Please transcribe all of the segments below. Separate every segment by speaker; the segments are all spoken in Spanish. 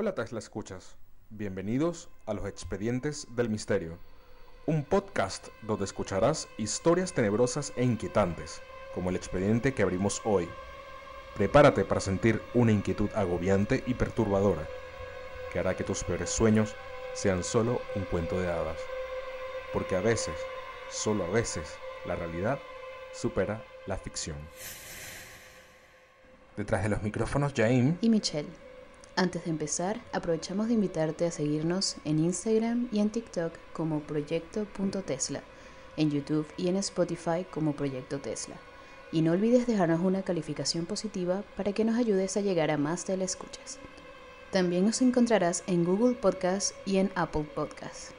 Speaker 1: Hola Tesla Escuchas, bienvenidos a los Expedientes del Misterio, un podcast donde escucharás historias tenebrosas e inquietantes, como el expediente que abrimos hoy. Prepárate para sentir una inquietud agobiante y perturbadora, que hará que tus peores sueños sean solo un cuento de hadas, porque a veces, solo a veces, la realidad supera la ficción. Detrás de los micrófonos, Jaime
Speaker 2: y Michelle. Antes de empezar, aprovechamos de invitarte a seguirnos en Instagram y en TikTok como proyecto.tesla, en YouTube y en Spotify como Proyecto Tesla. Y no olvides dejarnos una calificación positiva para que nos ayudes a llegar a más telescuchas. También nos encontrarás en Google Podcast y en Apple Podcast.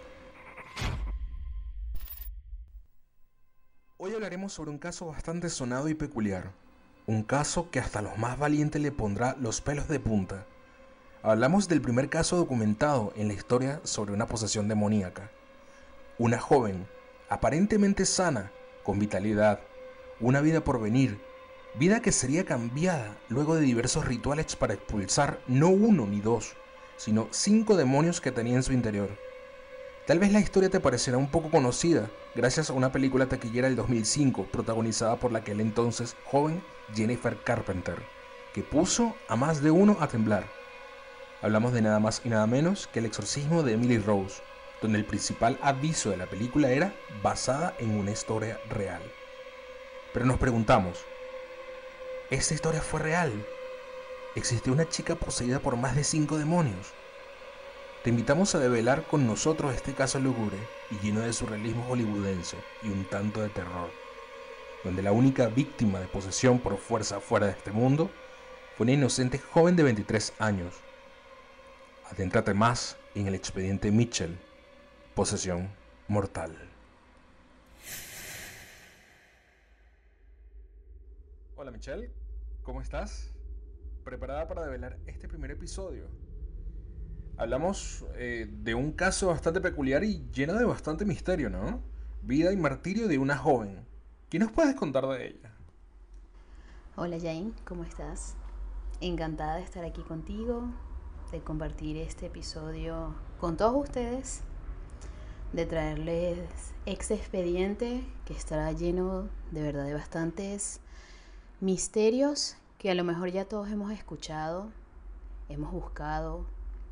Speaker 1: Hoy hablaremos sobre un caso bastante sonado y peculiar. Un caso que hasta los más valientes le pondrá los pelos de punta. Hablamos del primer caso documentado en la historia sobre una posesión demoníaca. Una joven, aparentemente sana, con vitalidad, una vida por venir, vida que sería cambiada luego de diversos rituales para expulsar no uno ni dos, sino cinco demonios que tenía en su interior. Tal vez la historia te parecerá un poco conocida gracias a una película taquillera del 2005 protagonizada por la aquel entonces joven Jennifer Carpenter, que puso a más de uno a temblar. Hablamos de nada más y nada menos que el exorcismo de Emily Rose, donde el principal aviso de la película era basada en una historia real. Pero nos preguntamos, ¿esta historia fue real? ¿Existió una chica poseída por más de cinco demonios? Te invitamos a develar con nosotros este caso lúgubre y lleno de surrealismo hollywoodense y un tanto de terror, donde la única víctima de posesión por fuerza fuera de este mundo fue una inocente joven de 23 años, Adéntrate más en el expediente Mitchell, posesión mortal. Hola Michelle, ¿cómo estás? ¿Preparada para develar este primer episodio? Hablamos eh, de un caso bastante peculiar y lleno de bastante misterio, ¿no? Vida y martirio de una joven. ¿Qué nos puedes contar de ella?
Speaker 2: Hola Jane, ¿cómo estás? Encantada de estar aquí contigo, de compartir este episodio con todos ustedes, de traerles ex expediente que estará lleno de verdad de bastantes misterios que a lo mejor ya todos hemos escuchado, hemos buscado,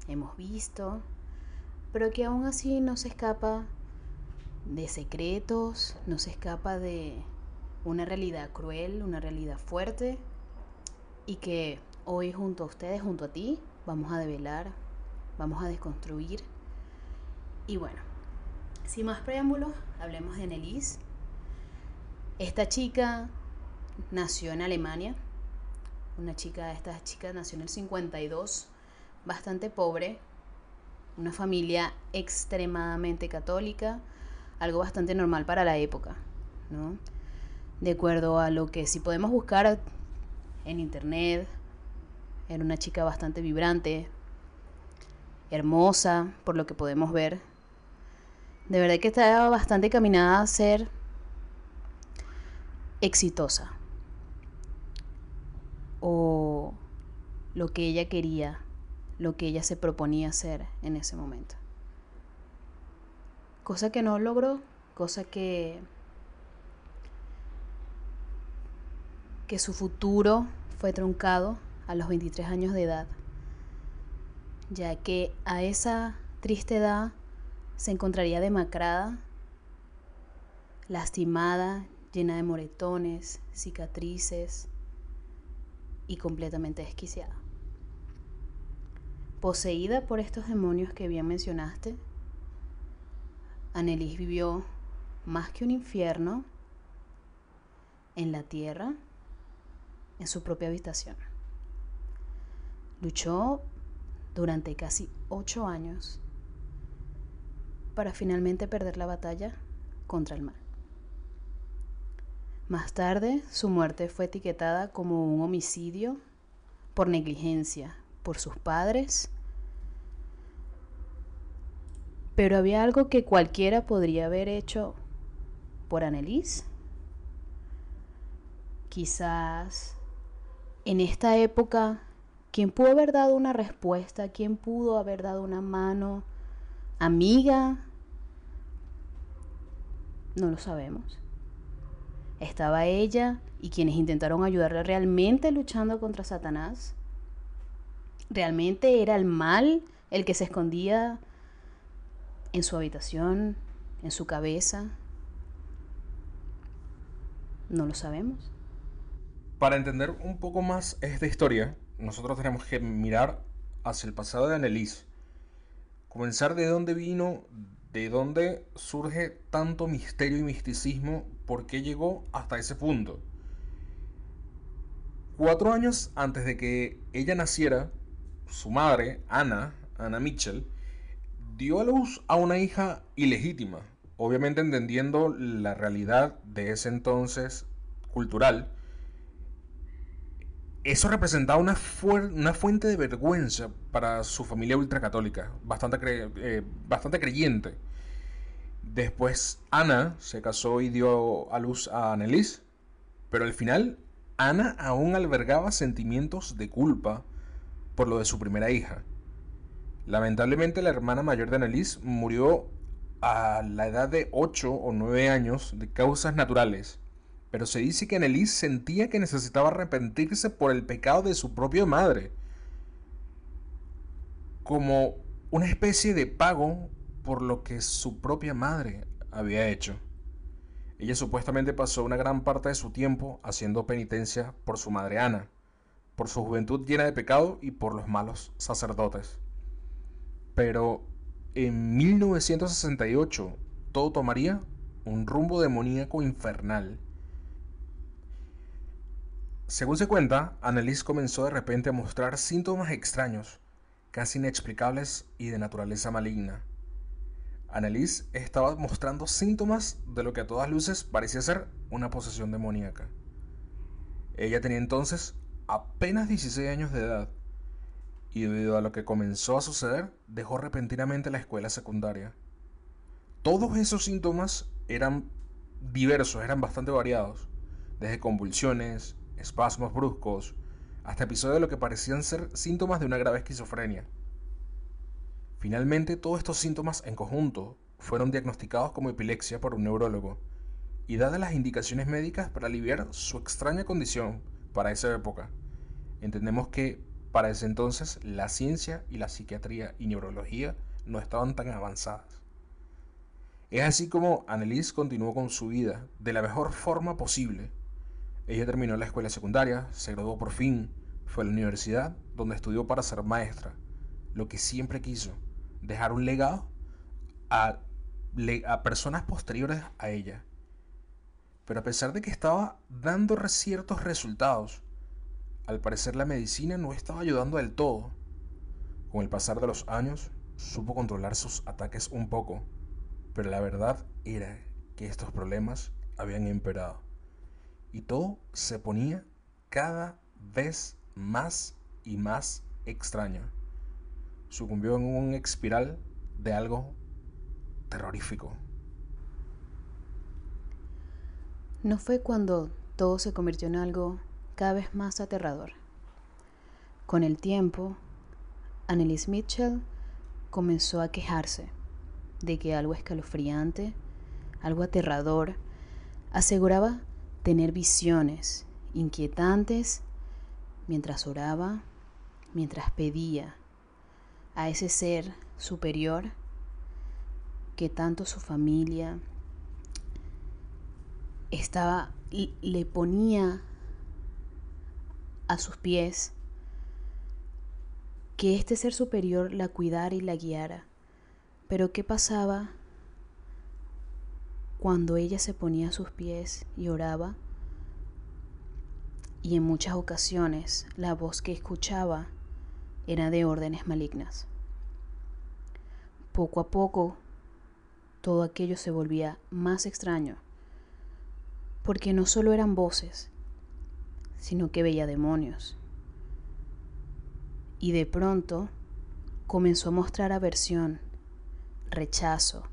Speaker 2: hemos visto, pero que aún así no se escapa de secretos, no se escapa de una realidad cruel, una realidad fuerte y que hoy junto a ustedes, junto a ti, vamos a develar, vamos a desconstruir. Y bueno, sin más preámbulos, hablemos de Annelies. Esta chica nació en Alemania. Una chica, esta chica nació en el 52, bastante pobre, una familia extremadamente católica, algo bastante normal para la época, ¿no? De acuerdo a lo que si podemos buscar en internet, era una chica bastante vibrante, hermosa, por lo que podemos ver. De verdad que estaba bastante caminada a ser exitosa. O lo que ella quería, lo que ella se proponía hacer en ese momento. Cosa que no logró, cosa que que su futuro fue truncado a los 23 años de edad, ya que a esa triste edad se encontraría demacrada, lastimada, llena de moretones, cicatrices y completamente desquiciada. Poseída por estos demonios que bien mencionaste, Annelies vivió más que un infierno en la tierra, en su propia habitación. Luchó durante casi ocho años para finalmente perder la batalla contra el mal. Más tarde, su muerte fue etiquetada como un homicidio por negligencia por sus padres, pero había algo que cualquiera podría haber hecho por Annelies. Quizás en esta época ¿Quién pudo haber dado una respuesta? ¿Quién pudo haber dado una mano? ¿Amiga? No lo sabemos. ¿Estaba ella y quienes intentaron ayudarla realmente luchando contra Satanás? ¿Realmente era el mal el que se escondía en su habitación, en su cabeza? No lo sabemos.
Speaker 1: Para entender un poco más esta historia, nosotros tenemos que mirar hacia el pasado de Annelise. Comenzar de dónde vino, de dónde surge tanto misterio y misticismo, por qué llegó hasta ese punto. Cuatro años antes de que ella naciera, su madre, Ana, Ana Mitchell, dio a luz a una hija ilegítima, obviamente entendiendo la realidad de ese entonces cultural. Eso representaba una, fuente de vergüenza para su familia ultracatólica, bastante, eh, bastante creyente. Después Ana se casó y dio a luz a Annelies, pero al final Ana aún albergaba sentimientos de culpa por lo de su primera hija. Lamentablemente la hermana mayor de Annelies murió a la edad de 8 o 9 años de causas naturales, pero se dice que Annelies sentía que necesitaba arrepentirse por el pecado de su propia madre, como una especie de pago por lo que su propia madre había hecho. Ella supuestamente pasó una gran parte de su tiempo haciendo penitencia por su madre Ana, por su juventud llena de pecado y por los malos sacerdotes. Pero en 1968 todo tomaría un rumbo demoníaco infernal. Según se cuenta, Annelies comenzó de repente a mostrar síntomas extraños, casi inexplicables y de naturaleza maligna. Annelies estaba mostrando síntomas de lo que a todas luces parecía ser una posesión demoníaca. Ella tenía entonces apenas 16 años de edad y debido a lo que comenzó a suceder, dejó repentinamente la escuela secundaria. Todos esos síntomas eran diversos, eran bastante variados, desde convulsiones, espasmos bruscos, hasta episodios de lo que parecían ser síntomas de una grave esquizofrenia. Finalmente, todos estos síntomas en conjunto fueron diagnosticados como epilepsia por un neurólogo, y dadas las indicaciones médicas para aliviar su extraña condición para esa época, entendemos que para ese entonces, la ciencia y la psiquiatría y neurología no estaban tan avanzadas. Es así como Annelies continuó con su vida de la mejor forma posible. Ella terminó la escuela secundaria, se graduó por fin, fue a la universidad, donde estudió para ser maestra, lo que siempre quiso, dejar un legado a, personas posteriores a ella. Pero a pesar de que estaba dando ciertos resultados, al parecer la medicina no estaba ayudando del todo. Con el pasar de los años, supo controlar sus ataques un poco, pero la verdad era que estos problemas habían empeorado. Y todo se ponía cada vez más y más extraño. Sucumbió en un espiral de algo terrorífico.
Speaker 2: No fue cuando todo se convirtió en algo cada vez más aterrador. Con el tiempo, Annelies Mitchell comenzó a quejarse de que algo escalofriante, algo aterrador, aseguraba tener visiones inquietantes mientras oraba, mientras pedía a ese ser superior que tanto su familia estaba le ponía a sus pies, que este ser superior la cuidara y la guiara. Pero ¿qué pasaba cuando ella se ponía a sus pies y oraba? Y en muchas ocasiones la voz que escuchaba era de órdenes malignas. Poco a poco todo aquello se volvía más extraño, porque no solo eran voces, sino que veía demonios. Y de pronto comenzó a mostrar aversión, rechazo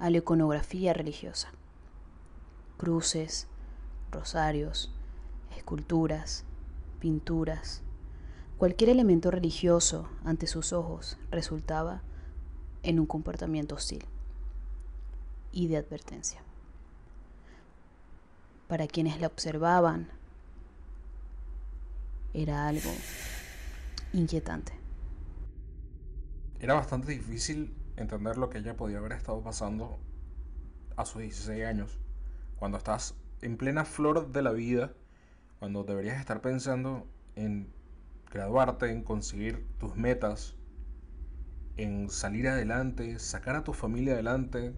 Speaker 2: a la iconografía religiosa. Cruces, rosarios, esculturas, pinturas, Cualquier elemento religioso ante sus ojos resultaba en un comportamiento hostil y de advertencia. Para quienes la observaban, era algo inquietante.
Speaker 1: Era bastante difícil entender lo que ella podía haber estado pasando a sus 16 años, cuando estás en plena flor de la vida, cuando deberías estar pensando en graduarte, en conseguir tus metas, en salir adelante, sacar a tu familia adelante,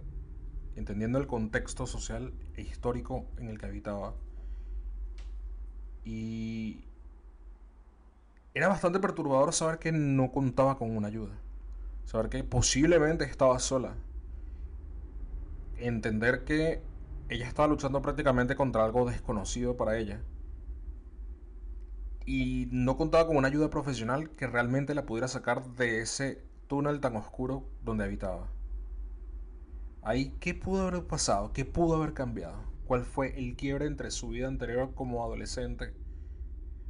Speaker 1: entendiendo el contexto social e histórico en el que habitaba. Y era bastante perturbador saber que no contaba con una ayuda. Saber que posiblemente estaba sola. Entender que ella estaba luchando prácticamente contra algo desconocido para ella. Y no contaba con una ayuda profesional que realmente la pudiera sacar de ese túnel tan oscuro donde habitaba. Ahí, ¿qué pudo haber pasado? ¿Qué pudo haber cambiado? ¿Cuál fue el quiebre entre su vida anterior como adolescente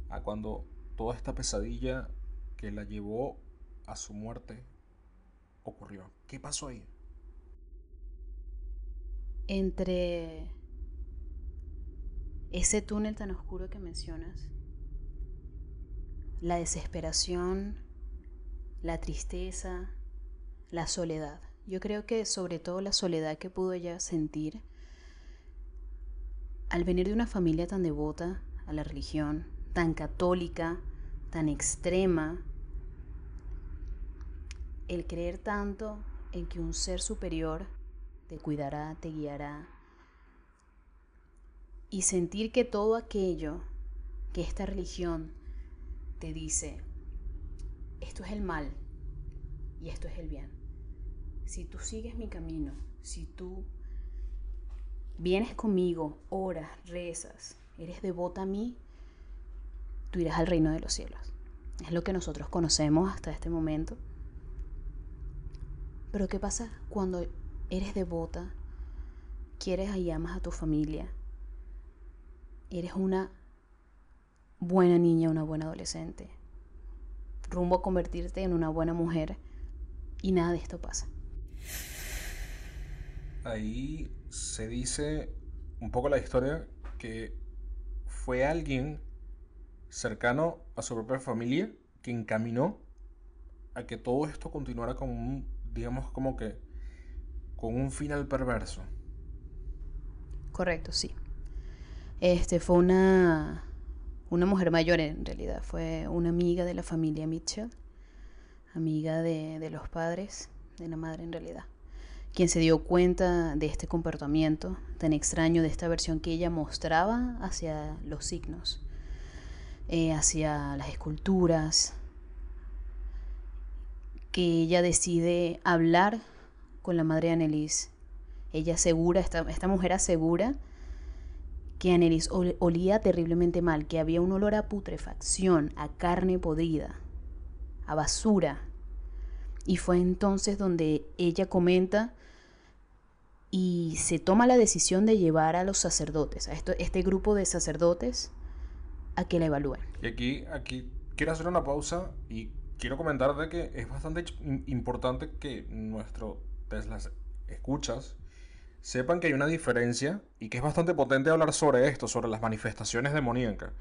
Speaker 1: a cuando toda esta pesadilla que la llevó a su muerte ocurrió? ¿Qué pasó ahí?
Speaker 2: Entre ese túnel tan oscuro que mencionas, la desesperación, la tristeza, la soledad. Yo creo que sobre todo la soledad que pudo ella sentir al venir de una familia tan devota a la religión, tan católica, tan extrema, el creer tanto en que un ser superior te cuidará, te guiará, y sentir que todo aquello que esta religión te dice, esto es el mal y esto es el bien. Si tú sigues mi camino, si tú vienes conmigo, oras, rezas, eres devota a mí, tú irás al reino de los cielos. Es lo que nosotros conocemos hasta este momento. Pero ¿qué pasa cuando eres devota, quieres y amas a tu familia, eres una buena niña, una buena adolescente, rumbo a convertirte en una buena mujer y nada de esto pasa?
Speaker 1: Ahí se dice un poco la historia que fue alguien cercano a su propia familia que encaminó a que todo esto continuara con un, digamos, como que con un final perverso.
Speaker 2: Correcto, sí. Este fue una, una mujer mayor en realidad, fue una amiga de la familia Mitchell, amiga de, de los padres, de la madre en realidad, quien se dio cuenta de este comportamiento tan extraño, de esta versión que ella mostraba hacia los signos eh, hacia las esculturas, que ella decide hablar con la madre de. Ella asegura, esta, esta mujer asegura que Annelies olía terriblemente mal, que había un olor a putrefacción, a carne podrida, a basura. Y fue entonces donde ella comenta y se toma la decisión de llevar a los sacerdotes, a esto, este grupo de sacerdotes, a que la evalúen.
Speaker 1: Y aquí, aquí quiero hacer una pausa y quiero comentar de que es bastante importante que nuestro Tesla escuchas sepan que hay una diferencia y que es bastante potente hablar sobre esto, sobre las manifestaciones demoníacas,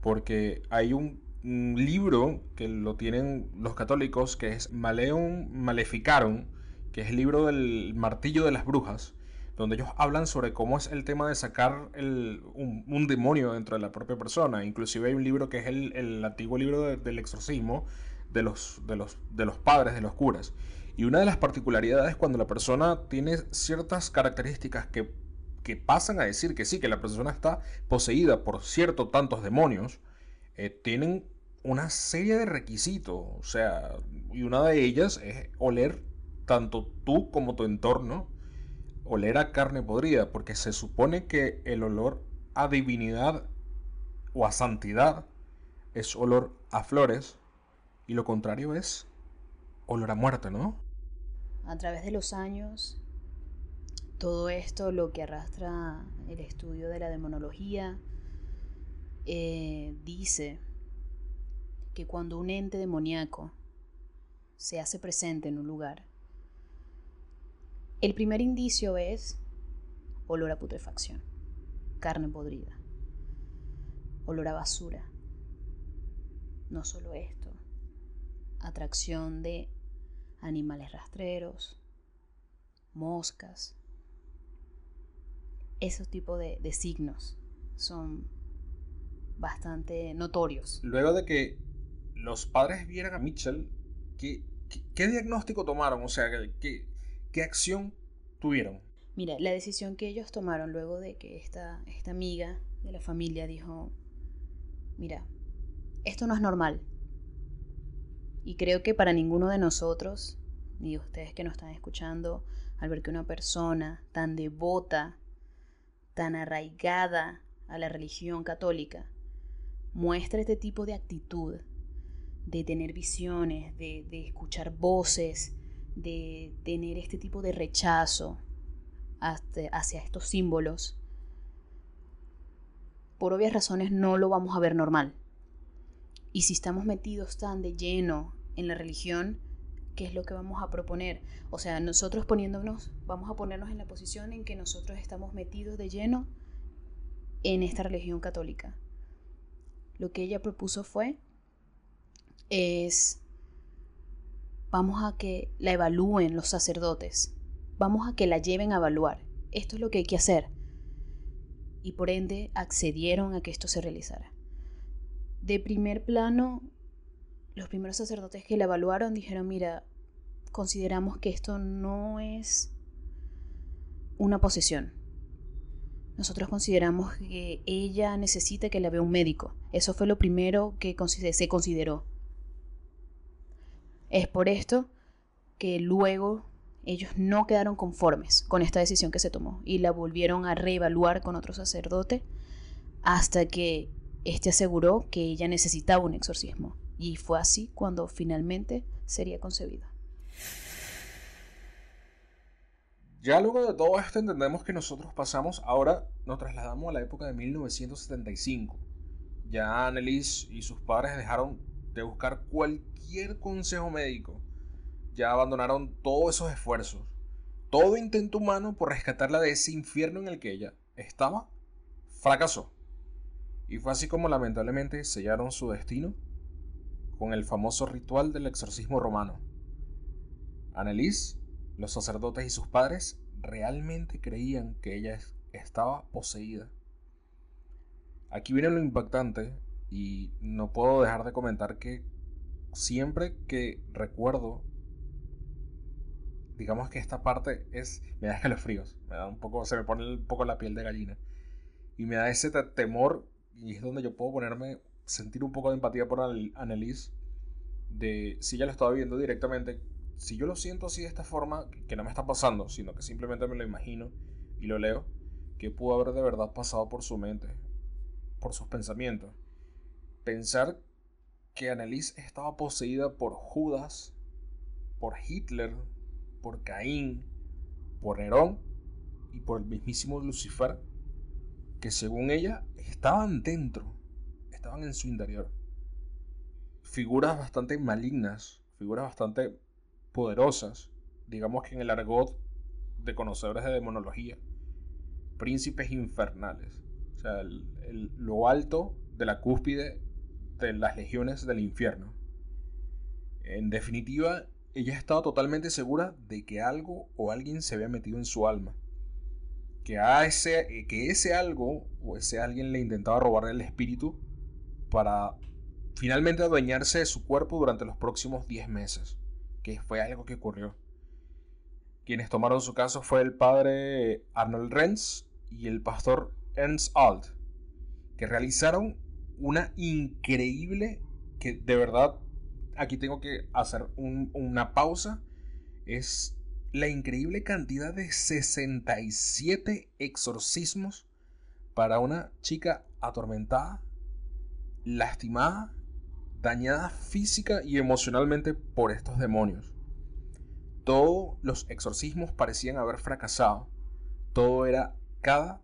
Speaker 1: porque hay un, un libro que lo tienen los católicos que es Maleum Maleficarum, que es el libro del martillo de las brujas, donde ellos hablan sobre cómo es el tema de sacar un, demonio dentro de la propia persona. Inclusive hay un libro que es el, antiguo libro del exorcismo de los, de, los, de los padres, de los curas. Y una de las particularidades cuando la persona tiene ciertas características que, que pasan a decir que sí, que la persona está poseída por ciertos tantos demonios, eh, tienen una serie de requisitos. O sea, y una de ellas es oler tanto tú como tu entorno oler a carne podrida, porque se supone que el olor a divinidad o a santidad es olor a flores y lo contrario es olor a muerte, ¿no?
Speaker 2: A través de los años, todo esto lo que arrastra el estudio de la demonología eh, dice que cuando un ente demoníaco se hace presente en un lugar, el primer indicio es olor a putrefacción, carne podrida, olor a basura. No solo esto, atracción de animales rastreros, moscas. Esos tipos de, signos son bastante notorios.
Speaker 1: Luego de que los padres vieran a Mitchell, ¿qué, qué, diagnóstico tomaron? O sea, ¿qué, ¿qué, acción tuvieron?
Speaker 2: Mira, la decisión que ellos tomaron luego de que esta, esta amiga de la familia dijo, mira, esto no es normal. Y creo que para ninguno de nosotros, ni ustedes que nos están escuchando, al ver que una persona tan devota, tan arraigada a la religión católica, muestra este tipo de actitud, de tener visiones, de, escuchar voces, de tener este tipo de rechazo hacia estos símbolos, por obvias razones no lo vamos a ver normal. Y si estamos metidos tan de lleno en la religión, ¿qué es lo que vamos a proponer? O sea, nosotros poniéndonos, vamos a ponernos en la posición en que nosotros estamos metidos de lleno en esta religión católica. Lo que ella propuso fue, es, vamos a que la evalúen los sacerdotes, vamos a que la lleven a evaluar. Esto es lo que hay que hacer. Y por ende accedieron a que esto se realizara. De primer plano, los primeros sacerdotes que la evaluaron dijeron, mira, consideramos que esto no es una posesión. Nosotros consideramos que ella necesita que la vea un médico. Eso fue lo primero que se consideró. Es por esto que luego ellos no quedaron conformes con esta decisión que se tomó y la volvieron a reevaluar con otro sacerdote hasta que este aseguró que ella necesitaba un exorcismo, y fue así cuando finalmente sería concebida.
Speaker 1: Ya luego de todo esto entendemos que nosotros pasamos, ahora nos trasladamos a la época de 1975. Ya Annelies y sus padres dejaron de buscar cualquier consejo médico. Ya abandonaron todos esos esfuerzos. Todo intento humano por rescatarla de ese infierno en el que ella estaba fracasó. Y fue así como lamentablemente sellaron su destino con el famoso ritual del exorcismo romano. Annelies, los sacerdotes y sus padres realmente creían que ella estaba poseída. Aquí viene lo impactante y no puedo dejar de comentar que siempre que recuerdo digamos que esta parte es me da escalofríos, me da un poco se me pone un poco la piel de gallina y me da ese temor y es donde yo puedo ponerme, sentir un poco de empatía por Annelies, de si ya lo estaba viendo directamente, si yo lo siento así de esta forma, que no me está pasando, sino que simplemente me lo imagino y lo leo, que pudo haber de verdad pasado por su mente, por sus pensamientos. Pensar que Annelies estaba poseída por Judas, por Hitler, por Caín, por Nerón y por el mismísimo Lucifer que según ella estaban dentro, estaban en su interior. Figuras bastante malignas, figuras bastante poderosas, digamos que en el argot de conocedores de demonología, príncipes infernales, o sea, lo alto de la cúspide de las legiones del infierno. En definitiva, ella estaba totalmente segura de que algo o alguien se había metido en su alma que, a ese, que ese algo o ese alguien le intentaba robar el espíritu para finalmente adueñarse de su cuerpo durante los próximos 10 meses, que fue algo que ocurrió. Quienes tomaron su caso fue el padre Arnold Renz y el pastor Ernst Alt, que realizaron una increíble, que de verdad aquí tengo que hacer una pausa, es la increíble cantidad de 67 exorcismos para una chica atormentada, lastimada, dañada física y emocionalmente por estos demonios. Todos los exorcismos parecían haber fracasado. Todo era cada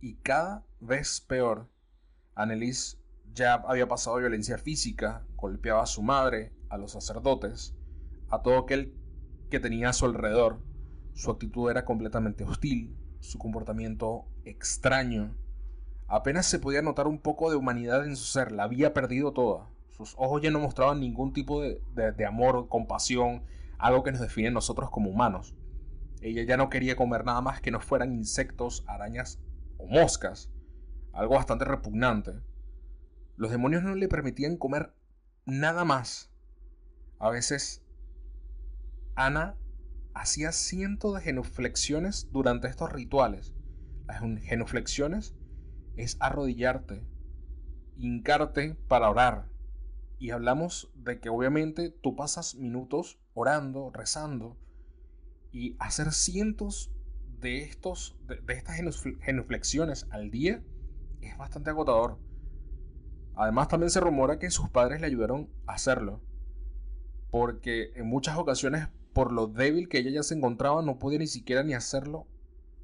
Speaker 1: y cada vez peor. Annelies ya había pasado violencia física, golpeaba a su madre, a los sacerdotes, a todo aquel que tenía a su alrededor. Su actitud era completamente hostil, su comportamiento extraño. Apenas se podía notar un poco de humanidad en su ser, la había perdido toda. Sus ojos ya no mostraban ningún tipo de, de amor, compasión, algo que nos define a nosotros como humanos. Ella ya no quería comer nada más que no fueran insectos, arañas o moscas, algo bastante repugnante. Los demonios no le permitían comer nada más. A veces, Ana hacía cientos de genuflexiones durante estos rituales. Las genuflexiones es arrodillarte, hincarte para orar. Y hablamos de que obviamente tú pasas minutos orando, rezando, y hacer cientos de, estos, de, estas genuflexiones al día es bastante agotador. Además también se rumora que sus padres le ayudaron a hacerlo. Porque en muchas ocasiones, por lo débil que ella ya se encontraba, no podía ni siquiera ni hacerlo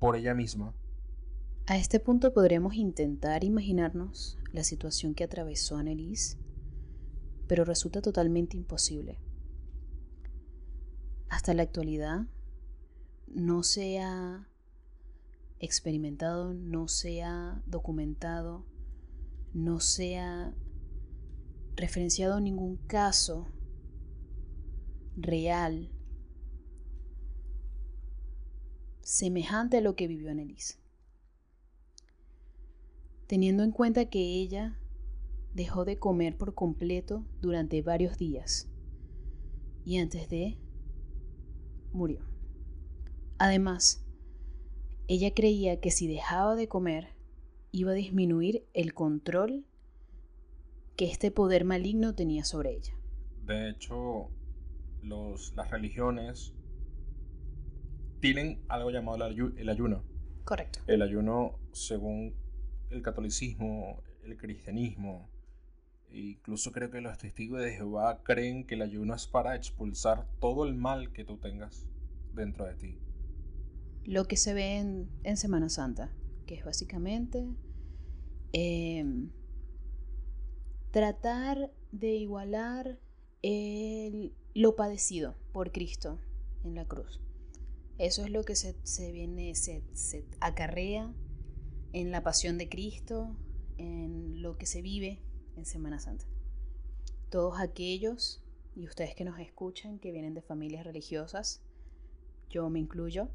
Speaker 1: por ella misma.
Speaker 2: A este punto podremos intentar imaginarnos la situación que atravesó Annelise, pero resulta totalmente imposible. Hasta la actualidad, no se ha experimentado, no se ha documentado, no se ha referenciado ningún caso real semejante a lo que vivió Annelise. Teniendo en cuenta que ella dejó de comer por completo durante varios días y antes de murió. Además, ella creía que si dejaba de comer, iba a disminuir el control que este poder maligno tenía sobre ella.
Speaker 1: De hecho, las religiones tienen algo llamado el ayuno.
Speaker 2: Correcto.
Speaker 1: El ayuno, según el catolicismo, el cristianismo, e incluso creo que los testigos de Jehová creen que el ayuno es para expulsar todo el mal que tú tengas dentro de ti
Speaker 2: lo que se ve en, Semana Santa, que es básicamente em, tratar de igualar lo padecido por Cristo en la cruz. Eso es lo que se, viene, se, se acarrea en la pasión de Cristo, en lo que se vive en Semana Santa. Todos aquellos, y ustedes que nos escuchan, que vienen de familias religiosas, yo me incluyo,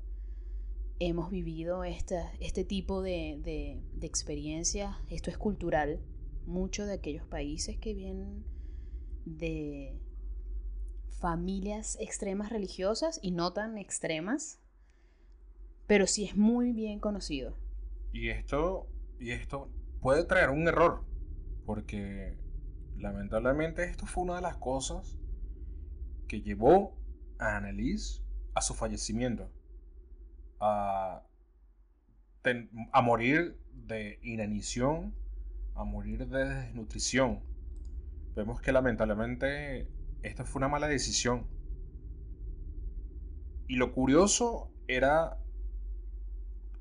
Speaker 2: hemos vivido este tipo de, de, de experiencias. Esto es cultural. Muchos de aquellos países que vienen de familias extremas religiosas y no tan extremas, pero sí es muy bien conocido.
Speaker 1: Y esto, y esto puede traer un error, porque lamentablemente esto fue una de las cosas que llevó a Annelise a su fallecimiento a, a morir de inanición, a morir de desnutrición. Vemos que lamentablemente esta fue una mala decisión. Y lo curioso era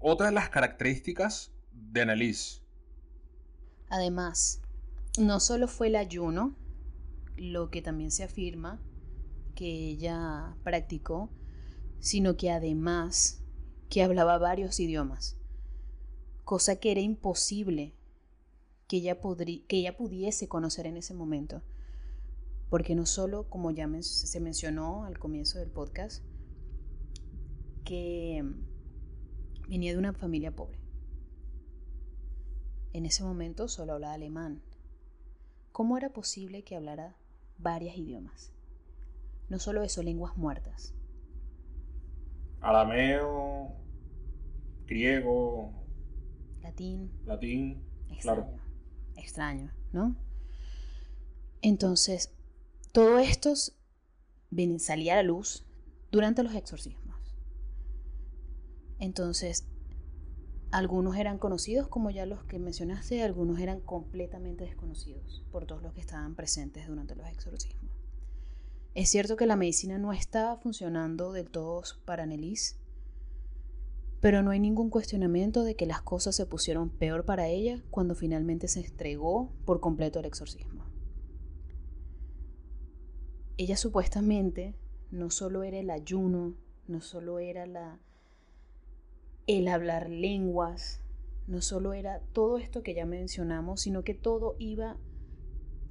Speaker 1: otra de las características de Annalise.
Speaker 2: Además, no solo fue el ayuno, lo que también se afirma que ella practicó, sino que además que hablaba varios idiomas, cosa que era imposible que ella, que ella pudiese conocer en ese momento, porque no solo, como ya se mencionó al comienzo del podcast, que venía de una familia pobre. En ese momento solo hablaba alemán. ¿Cómo era posible que hablara varios idiomas? No solo eso, lenguas muertas
Speaker 1: arameo, griego,
Speaker 2: latín.
Speaker 1: Latín,
Speaker 2: extraño, claro. Extraño, ¿no? Entonces, todo esto salía a la luz durante los exorcismos. Entonces, algunos eran conocidos, como ya los que mencionaste, algunos eran completamente desconocidos por todos los que estaban presentes durante los exorcismos. Es cierto que la medicina no estaba funcionando del todo para Annelise, Pero no hay ningún cuestionamiento de que las cosas se pusieron peor para ella cuando finalmente se entregó por completo al exorcismo. Ella supuestamente no solo era el ayuno, no solo era la el hablar lenguas, no solo era todo esto que ya mencionamos, sino que todo iba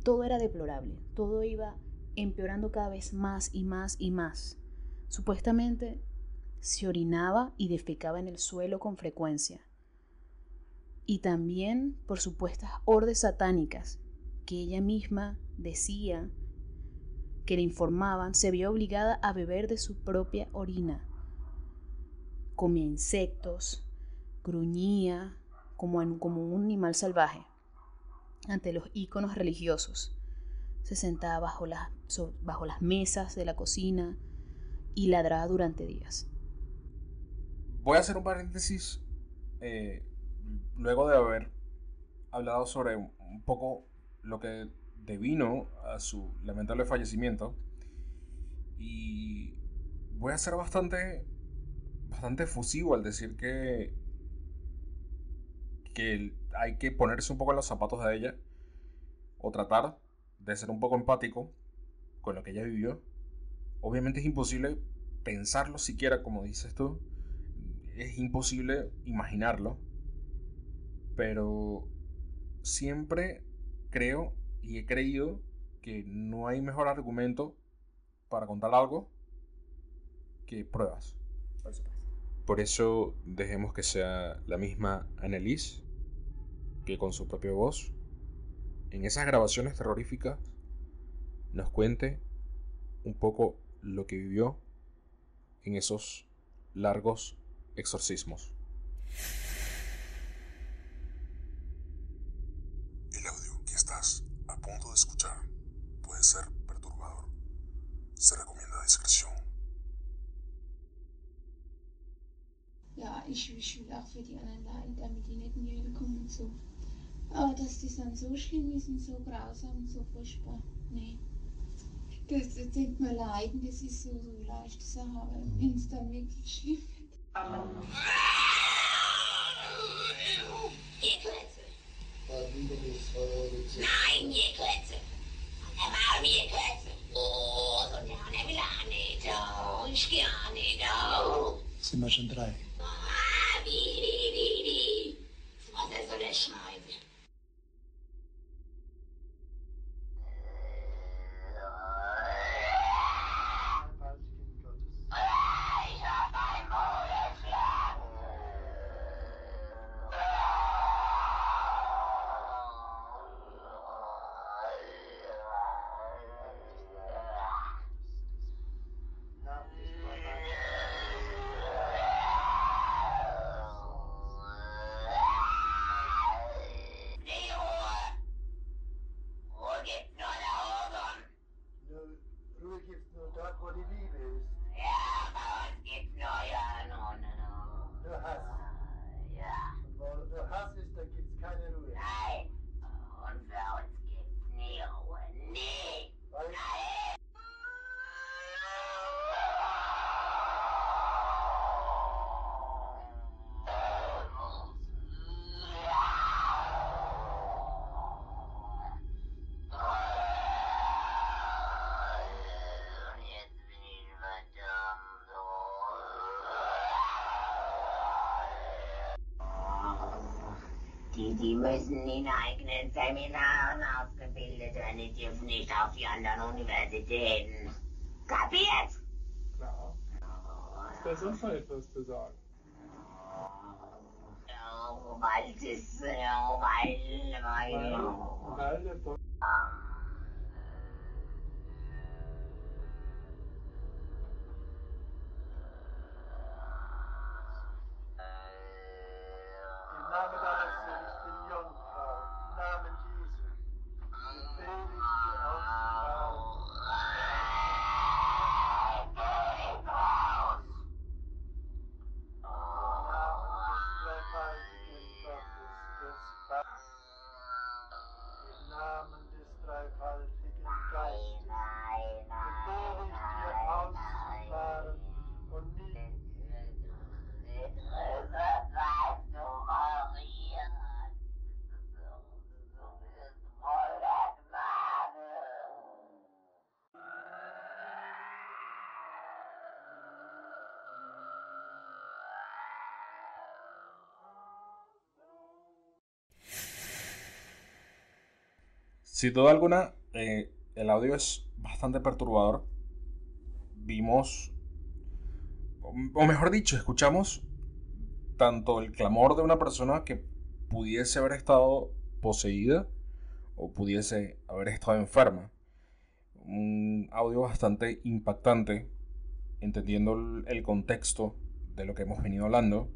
Speaker 2: todo era deplorable, todo iba empeorando cada vez más y más y más. Supuestamente se orinaba y defecaba en el suelo con frecuencia. Y también por supuestas órdenes satánicas que ella misma decía que le informaban, se vio obligada a beber de su propia orina. Comía insectos, gruñía como, como un animal salvaje ante los íconos religiosos. Se sentaba bajo, bajo las mesas de la cocina y ladraba durante días.
Speaker 1: Voy a hacer un paréntesis eh, luego de haber hablado sobre un poco lo que devino a su lamentable fallecimiento. Y voy a ser bastante, bastante efusivo al decir que, que hay que ponerse un poco en los zapatos de ella o tratar de ser un poco empático con lo que ella vivió. Obviamente es imposible pensarlo siquiera, como dices tú, es imposible imaginarlo, pero siempre creo y he creído que no hay mejor argumento para contar algo que pruebas.
Speaker 2: Por supuesto.
Speaker 1: Por eso dejemos que sea la misma Annelise que con su propia voz, en esas grabaciones terroríficas, nos cuente un poco lo que vivió en esos largos exorcismos.
Speaker 3: Für die anderen leiden, damit die nicht in die Hölle kommen und so. Aber dass die dann so schlimm ist und so grausam und so furchtbar, nee. Das, das denkt man leiden, das ist so, so leichte Sache, aber wenn es dann wirklich schlimm wird.
Speaker 4: Gekletze. Nein, Gekletze. Er war mir Gekletze. Oh, so gerne will er nicht. Oh, ich gerne nicht. Oh.
Speaker 5: Sind wir schon drei?
Speaker 4: Die,
Speaker 5: die
Speaker 4: müssen in eigenen Seminaren ausgebildet werden. Die dürfen nicht auf die anderen Universitäten. Kapiert?
Speaker 6: Klar. Ist da sonst noch etwas zu sagen?
Speaker 4: Oh, oh, bald,
Speaker 6: Weil,
Speaker 4: bald.
Speaker 6: weil
Speaker 1: Sin duda alguna, eh, el audio es bastante perturbador. Vimos, o mejor dicho, escuchamos tanto el clamor de una persona que pudiese haber estado poseída o pudiese haber estado enferma. Un audio bastante impactante, entendiendo el contexto de lo que hemos venido hablando.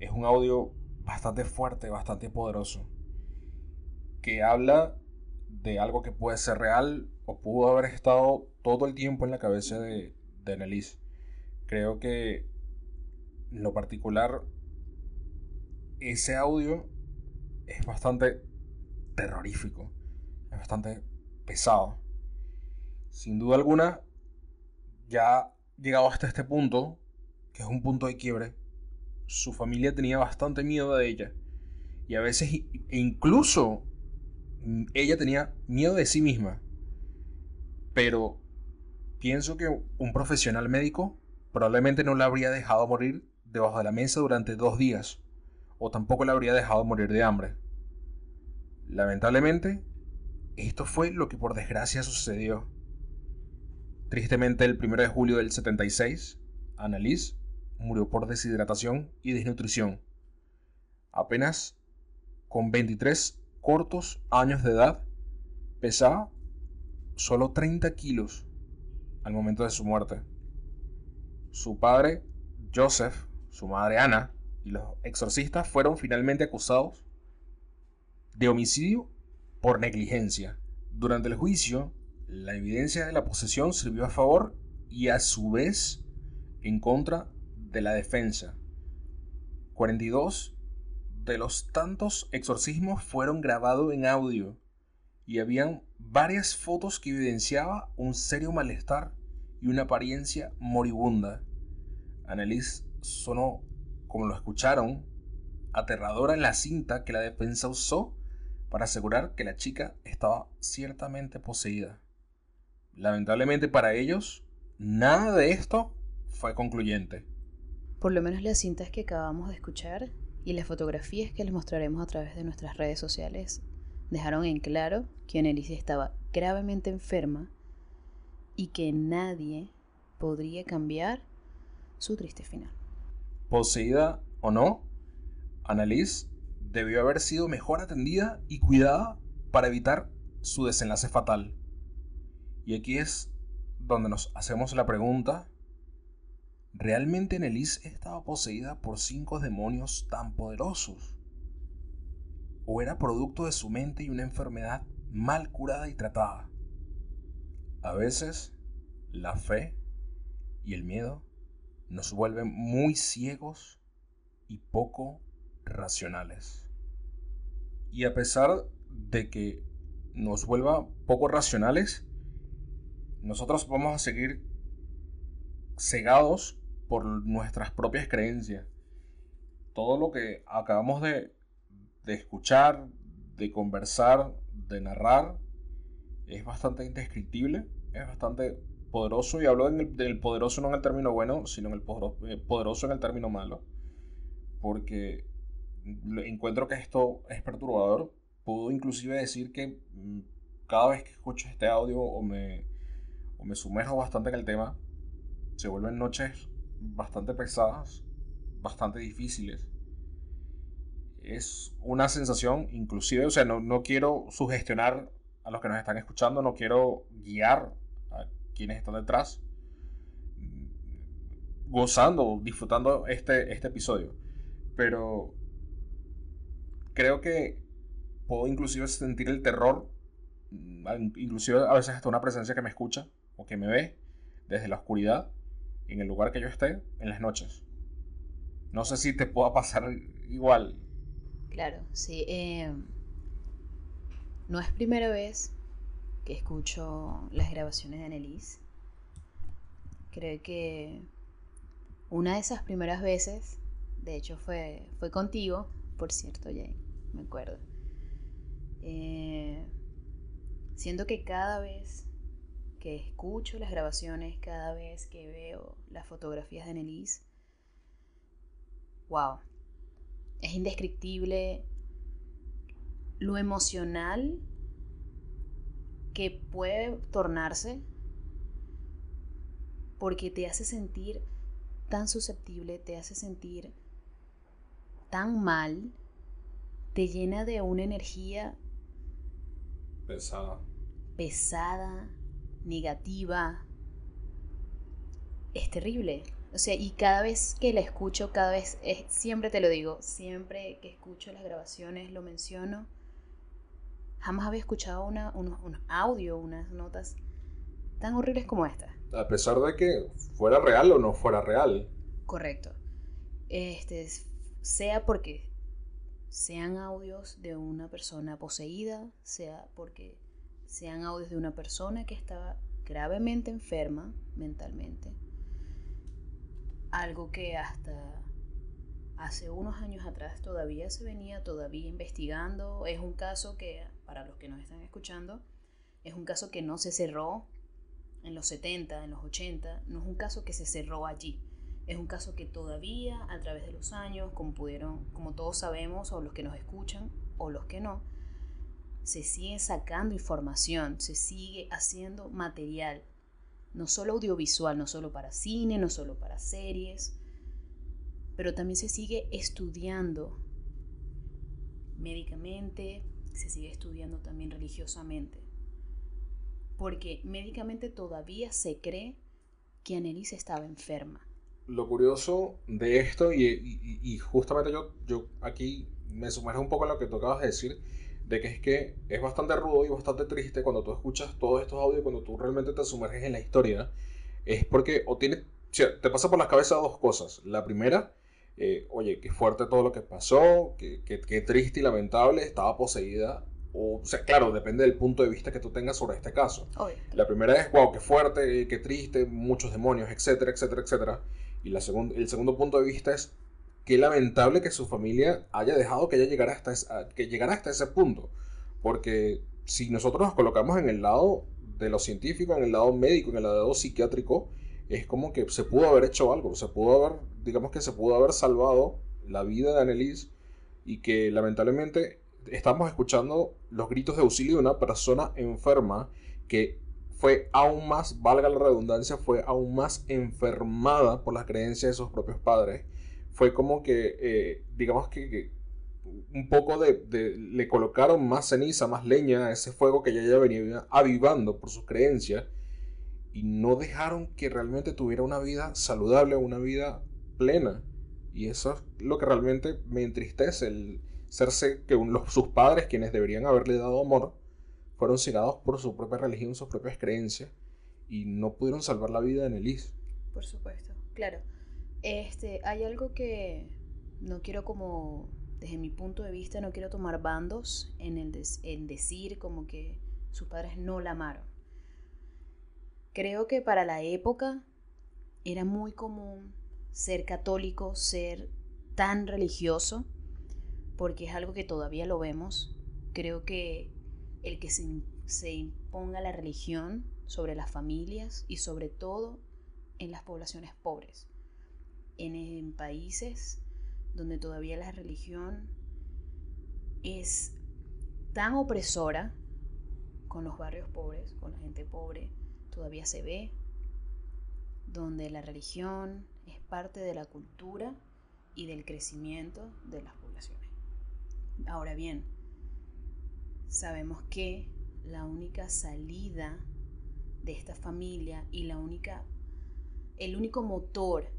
Speaker 1: Es un audio bastante fuerte, bastante poderoso, que habla de algo que puede ser real o pudo haber estado todo el tiempo en la cabeza de, de. Creo que lo particular ese audio es bastante terrorífico, es bastante pesado. Sin duda alguna, ya llegado hasta este punto, que es un punto de quiebre, su familia tenía bastante miedo de ella. Y a veces e incluso ella tenía miedo de sí misma. Pero pienso que un profesional médico probablemente no la habría dejado morir debajo de la mesa durante dos días o tampoco la habría dejado morir de hambre. Lamentablemente, esto fue lo que por desgracia sucedió. Tristemente, el 1 de julio del 76, Annalise murió por deshidratación y desnutrición. Apenas con 23 cortos años de edad, pesaba solo 30 kilos al momento de su muerte. Su padre, Joseph, su madre Ana, y los exorcistas fueron finalmente acusados de homicidio por negligencia. Durante el juicio, la evidencia de la posesión sirvió a favor y a su vez en contra de la defensa. 42 de los tantos exorcismos fueron grabados en audio y habían varias fotos que evidenciaban un serio malestar y una apariencia moribunda. Annelies sonó como lo escucharon, aterradora en la cinta que la defensa usó para asegurar que la chica estaba ciertamente poseída. Lamentablemente para ellos, nada de esto fue concluyente.
Speaker 2: Por lo menos las cintas que acabamos de escuchar y las fotografías que les mostraremos a través de nuestras redes sociales dejaron en claro que Annelise estaba gravemente enferma y que nadie podría cambiar su triste final.
Speaker 1: Poseída o no, Annalise debió haber sido mejor atendida y cuidada para evitar su desenlace fatal. Y aquí es donde nos hacemos la pregunta, ¿realmente Annalise estaba poseída por cinco demonios tan poderosos? ¿O era producto de su mente y una enfermedad mal curada y tratada? A veces, la fe y el miedo nos vuelven muy ciegos y poco racionales. Y a pesar de que nos vuelva poco racionales, nosotros vamos a seguir cegados por nuestras propias creencias. Todo lo que acabamos de, de escuchar, de conversar, de narrar, es bastante indescriptible, es bastante poderoso, y hablo del poderoso no en el término bueno, sino en el eh, poderoso en el término malo, porque encuentro que esto es perturbador. Puedo inclusive decir que mm, cada vez que escucho este audio o me, o me sumerjo bastante en el tema, se vuelven noches bastante pesadas, bastante difíciles. Es una sensación, inclusive, o sea, no, no quiero sugestionar a los que nos están escuchando, no quiero guiar quienes están detrás gozando, disfrutando este, este episodio. Pero creo que puedo inclusive sentir el terror, mm, inclusive a veces hasta una presencia que me escucha o que me ve desde la oscuridad en el lugar que yo esté en las noches. No sé si te pueda pasar igual.
Speaker 2: Claro, sí. Eh, no es primera vez que escucho las grabaciones de Annelise. Creo que una de esas primeras veces, de hecho fue, fue contigo, por cierto, Jane, me acuerdo. Eh, siento que cada vez que escucho las grabaciones, cada vez que veo las fotografías de Annelise, wow, es indescriptible lo emocional que puede tornarse porque te hace sentir tan susceptible, te hace sentir tan mal, te llena de una energía
Speaker 1: Pesada.
Speaker 2: pesada, negativa. Es terrible. O sea, y cada vez que la escucho, cada vez, es- siempre te lo digo, siempre que escucho las grabaciones lo menciono. Jamás había escuchado una, unos, unos audio, unas notas tan horribles como esta.
Speaker 1: A pesar de que fuera real o no fuera real.
Speaker 2: Correcto. Este, sea porque sean audios de una persona poseída, sea porque sean audios de una persona que estaba gravemente enferma mentalmente. Algo que hasta hace unos años atrás todavía se venía todavía investigando. Es un caso que, para los que nos están escuchando, es un caso que no se cerró en los 70, en los 80, no es un caso que se cerró allí. Es un caso que todavía a través de los años, como pudieron, como todos sabemos, o los que nos escuchan, o los que no, se sigue sacando información, se sigue haciendo material, no solo audiovisual, no solo para cine, no solo para series, pero también se sigue estudiando médicamente, se sigue estudiando también religiosamente. Porque médicamente todavía se cree que Annelise estaba enferma.
Speaker 1: Lo curioso de esto, y, justamente yo, yo aquí me sumerjo un poco en lo que tú acabas de decir, de que es que es bastante rudo y bastante triste cuando tú escuchas todos estos audios, cuando tú realmente te sumerges en la historia, es porque o tiene, o sea, te pasa por la cabeza dos cosas. La primera, eh, oye, qué fuerte todo lo que pasó, qué, qué- qué triste y lamentable, estaba poseída. O, o sea, claro, depende del punto de vista que tú tengas sobre este caso.
Speaker 2: Obvio.
Speaker 1: La primera es, wow, qué fuerte, qué triste, muchos demonios, etcétera, etcétera, etcétera. Y la segun- el segundo punto de vista es, qué lamentable que su familia haya dejado que ella llegara hasta, que llegara hasta ese punto. Porque si nosotros nos colocamos en el lado de lo científico, en el lado médico, en el lado psiquiátrico, es como que se pudo haber hecho algo, se pudo haber, digamos que se pudo haber salvado la vida de Annelise y que lamentablemente estamos escuchando los gritos de auxilio de una persona enferma que fue aún más, valga la redundancia, fue aún más enfermada por las creencias de sus propios padres. Fue como que, eh, digamos que, un poco de, le colocaron más ceniza, más leña a ese fuego que ella ya venía avivando por sus creencias y no dejaron que realmente tuviera una vida saludable, una vida plena. Y eso es lo que realmente me entristece, el serse que sus padres, quienes deberían haberle dado amor, fueron cegados por su propia religión, sus propias creencias, y no pudieron salvar la vida de Annelise.
Speaker 2: Por supuesto, claro. Este, hay algo que no quiero como, desde mi punto de vista, no quiero tomar bandos en el en decir como que sus padres no la amaron. Creo que para la época era muy común ser católico, ser tan religioso, porque es algo que todavía lo vemos. Creo que el que se, se imponga la religión sobre las familias y sobre todo en las poblaciones pobres, en, países donde todavía la religión es tan opresora con los barrios pobres, con la gente pobre, todavía se ve, donde la religión es parte de la cultura y del crecimiento de las poblaciones. Ahora bien, sabemos que la única salida de esta familia y la única el único motor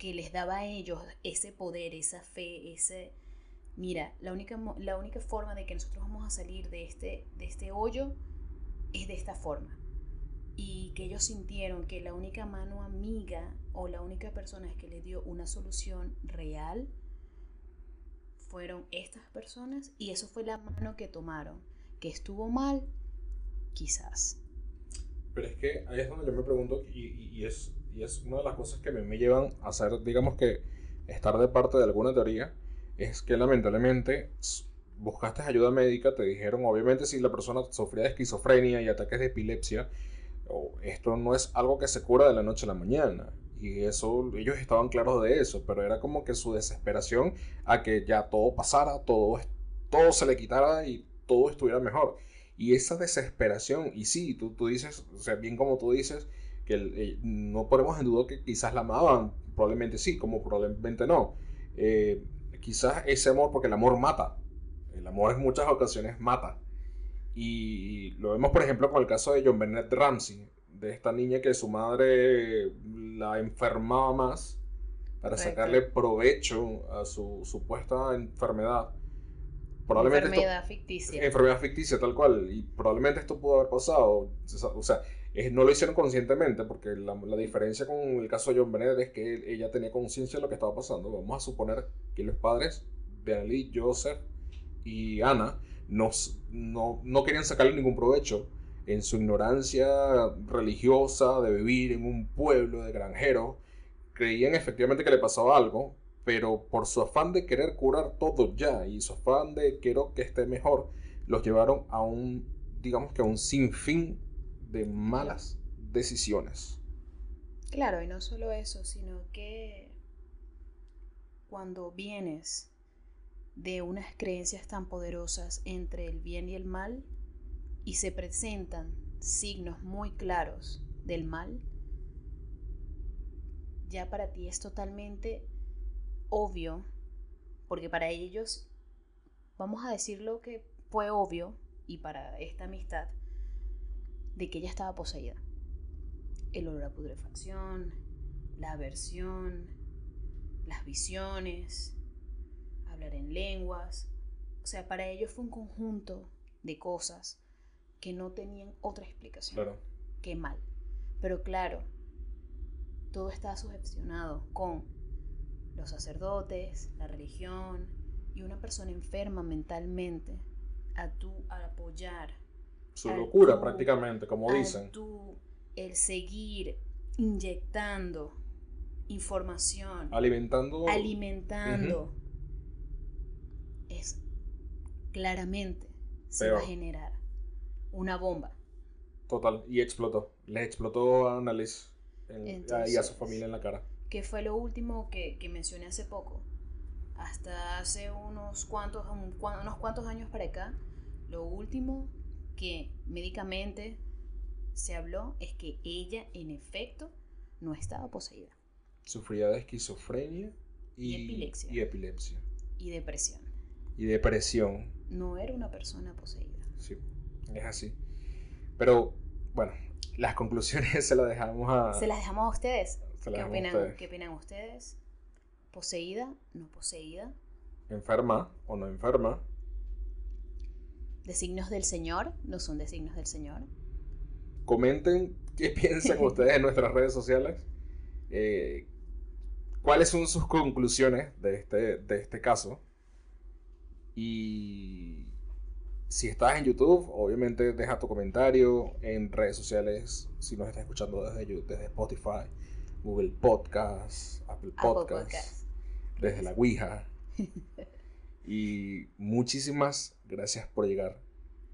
Speaker 2: que les daba a ellos ese poder, esa fe, ese mira, la única la única forma de que nosotros vamos a salir de este de este hoyo es de esta forma. Y que ellos sintieron que la única mano amiga o la única persona que les dio una solución real fueron estas personas y eso fue la mano que tomaron. Que estuvo mal, quizás.
Speaker 1: Pero es que ahí es donde yo me pregunto, y- y es, y es una de las cosas que me, llevan a hacer, digamos que, estar de parte de alguna teoría, es que lamentablemente buscaste ayuda médica, te dijeron, obviamente si la persona sufría de esquizofrenia y ataques de epilepsia, esto no es algo que se cura de la noche a la mañana. Y eso, ellos estaban claros de eso, pero era como que su desesperación a que ya todo pasara, todo, todo se le quitara y todo estuviera mejor. Y esa desesperación, y sí, tú, tú dices, o sea, bien como tú dices, que el- eh, no ponemos en duda que quizás la amaban, probablemente sí, como probablemente no. Eh, quizás ese amor, porque el amor mata, el amor en muchas ocasiones mata. Y lo vemos, por ejemplo, con el caso de John Bennett Ramsey, de esta niña que su madre la enfermaba más para
Speaker 2: Correcto.
Speaker 1: sacarle provecho a su supuesta enfermedad. Probablemente esto-
Speaker 2: Enfermedad ficticia.
Speaker 1: enfermedad ficticia tal cual y probablemente esto pudo haber pasado o sea es- no lo hicieron conscientemente porque la, diferencia con el caso de John Bennett es que ella tenía conciencia de lo que estaba pasando. Vamos a suponer que los padres de Ali, Joseph y Ana no, no querían sacarle ningún provecho en su ignorancia religiosa de vivir en un pueblo de granjeros creían efectivamente que le pasaba algo, pero por su afán de querer curar todo ya y su afán de quiero que esté mejor, los llevaron a un, digamos que a un sinfín de malas decisiones.
Speaker 2: Claro, y no solo eso, sino que cuando vienes de unas creencias tan poderosas entre el bien y el mal y se presentan signos muy claros del mal, ya para ti es totalmente obvio, porque para ellos, vamos a decirlo que fue obvio, y para esta amistad, de que ella estaba poseída el olor a putrefacción, la aversión, las visiones, hablar en lenguas. O sea, para ellos fue un conjunto de cosas que no tenían otra explicación
Speaker 1: Claro.
Speaker 2: que mal. Pero claro, todo está sugestionado con los sacerdotes, la religión y una persona enferma mentalmente a tú a apoyar
Speaker 1: Su locura
Speaker 2: tú-
Speaker 1: prácticamente, como dicen.
Speaker 2: tú el seguir inyectando información,
Speaker 1: Alimentando...
Speaker 2: alimentando, es claramente se va a generar una bomba.
Speaker 1: Total, y explotó. Le explotó a Annalise en- y a su familia en la cara.
Speaker 2: que fue lo último que, que mencioné hace poco. Hasta hace unos cuantos, un- unos cuantos años para acá, lo último que médicamente se habló es que ella en efecto no estaba poseída
Speaker 1: Sufría de esquizofrenia y,
Speaker 2: Y epilepsia.
Speaker 1: y epilepsia.
Speaker 2: y depresión.
Speaker 1: Y depresión.
Speaker 2: No era una persona poseída.
Speaker 1: Sí, es así. Pero, bueno, las conclusiones se las dejamos a...
Speaker 2: Se las dejamos a ustedes.
Speaker 1: se las
Speaker 2: ¿Qué
Speaker 1: dejamos a
Speaker 2: opinan,
Speaker 1: ustedes.
Speaker 2: ¿Qué opinan ustedes? ¿Poseída? ¿No poseída?
Speaker 1: Enferma o no enferma.
Speaker 2: ¿Designios del Señor? ¿No son designios del Señor?
Speaker 1: Comenten qué piensan ustedes en nuestras redes sociales. Eh, ¿Cuáles son sus conclusiones de este, de este caso? Y si estás en YouTube, obviamente deja tu comentario en redes sociales. Si nos estás escuchando desde, desde Spotify, Google Podcast, Apple
Speaker 2: Apple
Speaker 1: Podcast,
Speaker 2: Podcast.
Speaker 1: desde la Ouija. y muchísimas gracias por llegar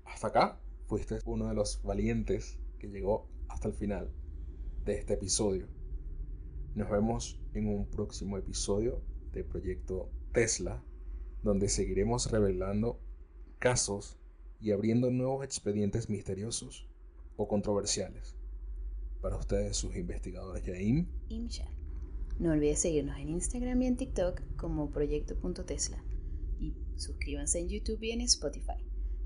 Speaker 1: hasta acá. Fuiste uno de los valientes que llegó hasta el final de este episodio. Nos vemos en un próximo episodio de Proyecto Tesla, donde seguiremos revelando casos y abriendo nuevos expedientes misteriosos o controversiales. Para ustedes, sus investigadores Jaim.
Speaker 2: y Michelle. No olvides seguirnos en Instagram y en TikTok como proyecto.tesla suscríbanse en YouTube y en Spotify.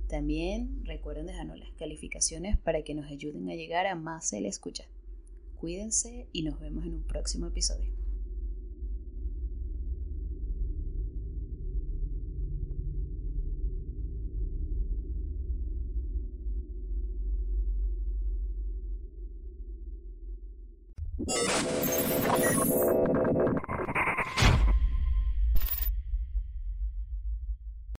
Speaker 2: También recuerden dejarnos las calificaciones para que nos ayuden a llegar a más se le escucha. Cuídense y nos vemos en un próximo episodio.